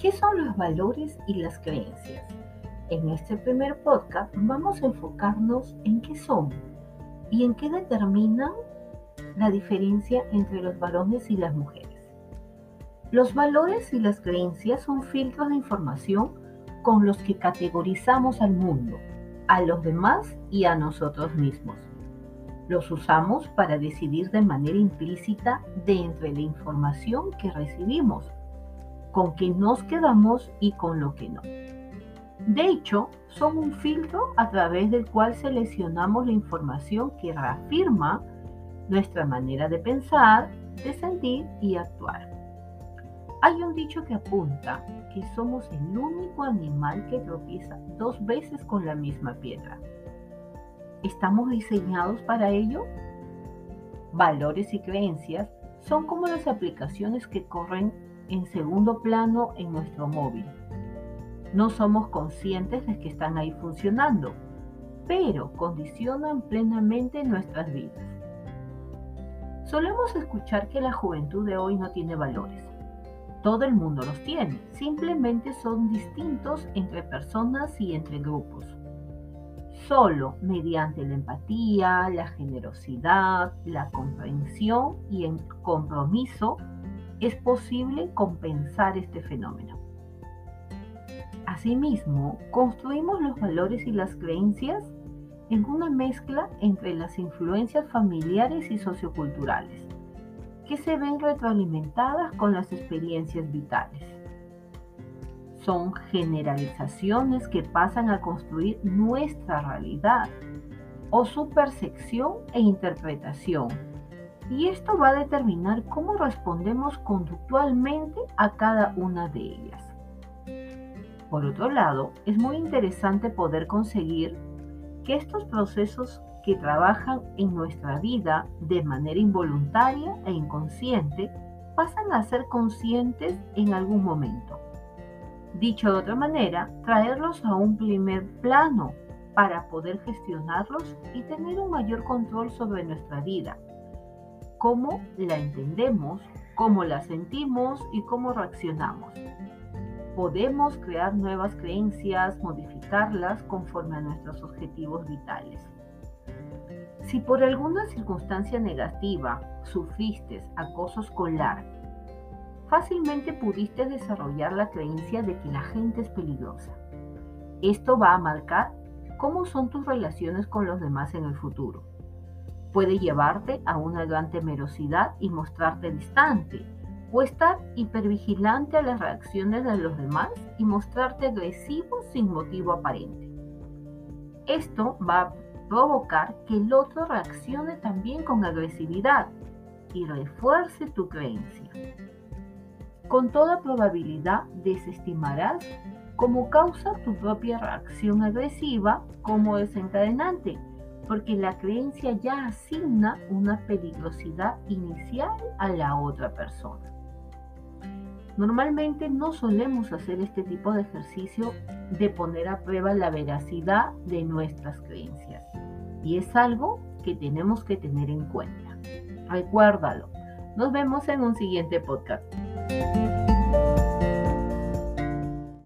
¿Qué son los valores y las creencias? En este primer podcast vamos a enfocarnos en qué son y en qué determinan la diferencia entre los varones y las mujeres. Los valores y las creencias son filtros de información con los que categorizamos al mundo, a los demás y a nosotros mismos. Los usamos para decidir de manera implícita de entre la información que recibimos, con qué nos quedamos y con lo que no. De hecho, son un filtro a través del cual seleccionamos la información que reafirma nuestra manera de pensar, de sentir y actuar. Hay un dicho que apunta que somos el único animal que tropieza dos veces con la misma piedra. ¿Estamos diseñados para ello? Valores y creencias son como las aplicaciones que corren en segundo plano en nuestro móvil. No somos conscientes de que están ahí funcionando, pero condicionan plenamente nuestras vidas. Solemos escuchar que la juventud de hoy no tiene valores. Todo el mundo los tiene, simplemente son distintos entre personas y entre grupos. Solo mediante la empatía, la generosidad, la comprensión y el compromiso es posible compensar este fenómeno. Asimismo, construimos los valores y las creencias en una mezcla entre las influencias familiares y socioculturales que se ven retroalimentadas con las experiencias vitales. Son generalizaciones que pasan a construir nuestra realidad o su percepción e interpretación. Y esto va a determinar cómo respondemos conductualmente a cada una de ellas. Por otro lado, es muy interesante poder conseguir que estos procesos que trabajan en nuestra vida de manera involuntaria e inconsciente pasan a ser conscientes en algún momento. Dicho de otra manera, traerlos a un primer plano para poder gestionarlos y tener un mayor control sobre nuestra vida, cómo la entendemos, cómo la sentimos y cómo reaccionamos. Podemos crear nuevas creencias, modificarlas conforme a nuestros objetivos vitales. Si por alguna circunstancia negativa sufriste acoso escolar, fácilmente pudiste desarrollar la creencia de que la gente es peligrosa. Esto va a marcar cómo son tus relaciones con los demás en el futuro. Puede llevarte a una gran temerosidad y mostrarte distante, o estar hipervigilante a las reacciones de los demás y mostrarte agresivo sin motivo aparente. Esto va a provocar que el otro reaccione también con agresividad y refuerce tu creencia. Con toda probabilidad desestimarás como causa tu propia reacción agresiva como desencadenante, porque la creencia ya asigna una peligrosidad inicial a la otra persona. Normalmente no solemos hacer este tipo de ejercicio de poner a prueba la veracidad de nuestras creencias. Y es algo que tenemos que tener en cuenta. Recuérdalo. Nos vemos en un siguiente podcast.